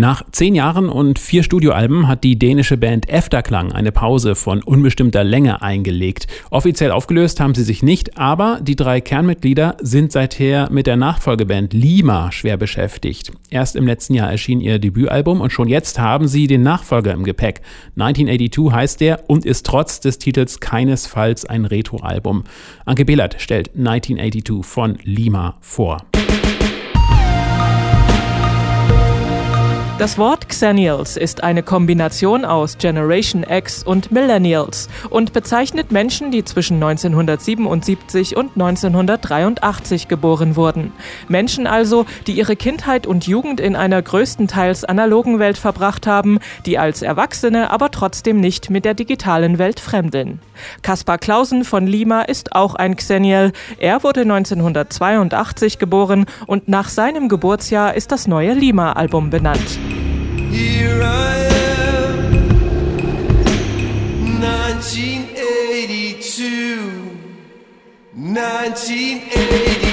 Nach zehn Jahren und vier Studioalben hat die dänische Band Efterklang eine Pause von unbestimmter Länge eingelegt. Offiziell aufgelöst haben sie sich nicht, aber die drei Kernmitglieder sind seither mit der Nachfolgeband Lima schwer beschäftigt. Erst im letzten Jahr erschien ihr Debütalbum und schon jetzt haben sie den Nachfolger im Gepäck. 1982 heißt der und ist trotz des Titels keinesfalls ein Retro-Album. Anke Behlert stellt 1982 von Lima vor. Das Wort Xennials ist eine Kombination aus Generation X und Millennials und bezeichnet Menschen, die zwischen 1977 und 1983 geboren wurden. Menschen also, die ihre Kindheit und Jugend in einer größtenteils analogen Welt verbracht haben, die als Erwachsene aber trotzdem nicht mit der digitalen Welt fremdeln. Kaspar Clausen von Lima ist auch ein Xennial. Er wurde 1982 geboren und nach seinem Geburtsjahr ist das neue Lima-Album benannt. Here I am, 1982, 1982.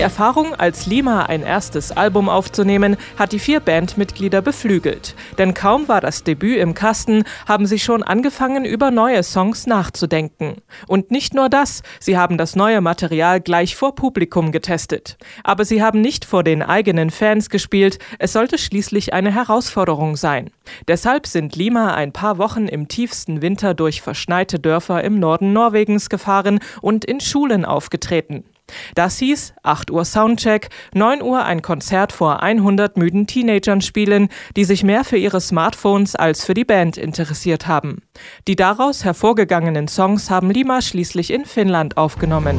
Die Erfahrung, als Lima ein erstes Album aufzunehmen, hat die vier Bandmitglieder beflügelt. Denn kaum war das Debüt im Kasten, haben sie schon angefangen, über neue Songs nachzudenken. Und nicht nur das, sie haben das neue Material gleich vor Publikum getestet. Aber sie haben nicht vor den eigenen Fans gespielt, es sollte schließlich eine Herausforderung sein. Deshalb sind Lima ein paar Wochen im tiefsten Winter durch verschneite Dörfer im Norden Norwegens gefahren und in Schulen aufgetreten. Das hieß 8 Uhr Soundcheck, 9 Uhr ein Konzert vor 100 müden Teenagern spielen, die sich mehr für ihre Smartphones als für die Band interessiert haben. Die daraus hervorgegangenen Songs haben Lima schließlich in Finnland aufgenommen.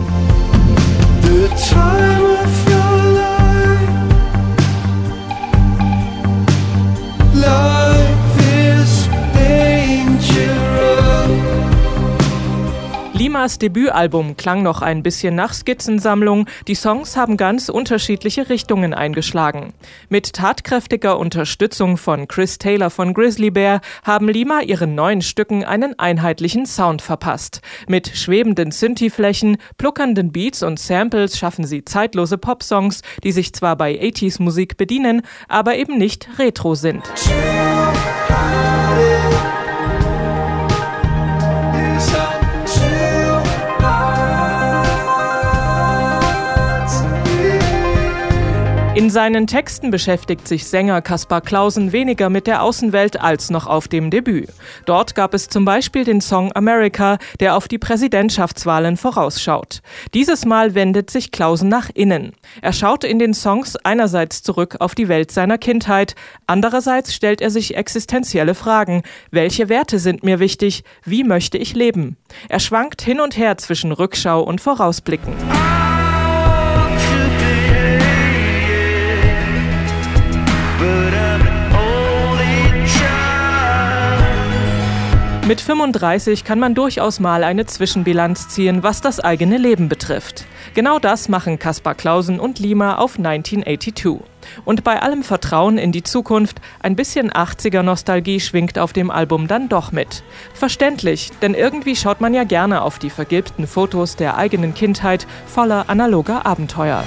Limas Debütalbum klang noch ein bisschen nach Skizzensammlung. Die Songs haben ganz unterschiedliche Richtungen eingeschlagen. Mit tatkräftiger Unterstützung von Chris Taylor von Grizzly Bear haben Lima ihren neuen Stücken einen einheitlichen Sound verpasst. Mit schwebenden Synthi-Flächen, pluckernden Beats und Samples schaffen sie zeitlose Popsongs, die sich zwar bei 80s Musik bedienen, aber eben nicht retro sind. In seinen Texten beschäftigt sich Sänger Kaspar Clausen weniger mit der Außenwelt als noch auf dem Debüt. Dort gab es zum Beispiel den Song America, der auf die Präsidentschaftswahlen vorausschaut. Dieses Mal wendet sich Clausen nach innen. Er schaut in den Songs einerseits zurück auf die Welt seiner Kindheit, andererseits stellt er sich existenzielle Fragen. Welche Werte sind mir wichtig? Wie möchte ich leben? Er schwankt hin und her zwischen Rückschau und Vorausblicken. Mit 35 kann man durchaus mal eine Zwischenbilanz ziehen, was das eigene Leben betrifft. Genau das machen Kaspar Clausen und Lima auf 1982. Und bei allem Vertrauen in die Zukunft, ein bisschen 80er Nostalgie schwingt auf dem Album dann doch mit. Verständlich, denn irgendwie schaut man ja gerne auf die vergilbten Fotos der eigenen Kindheit voller analoger Abenteuer.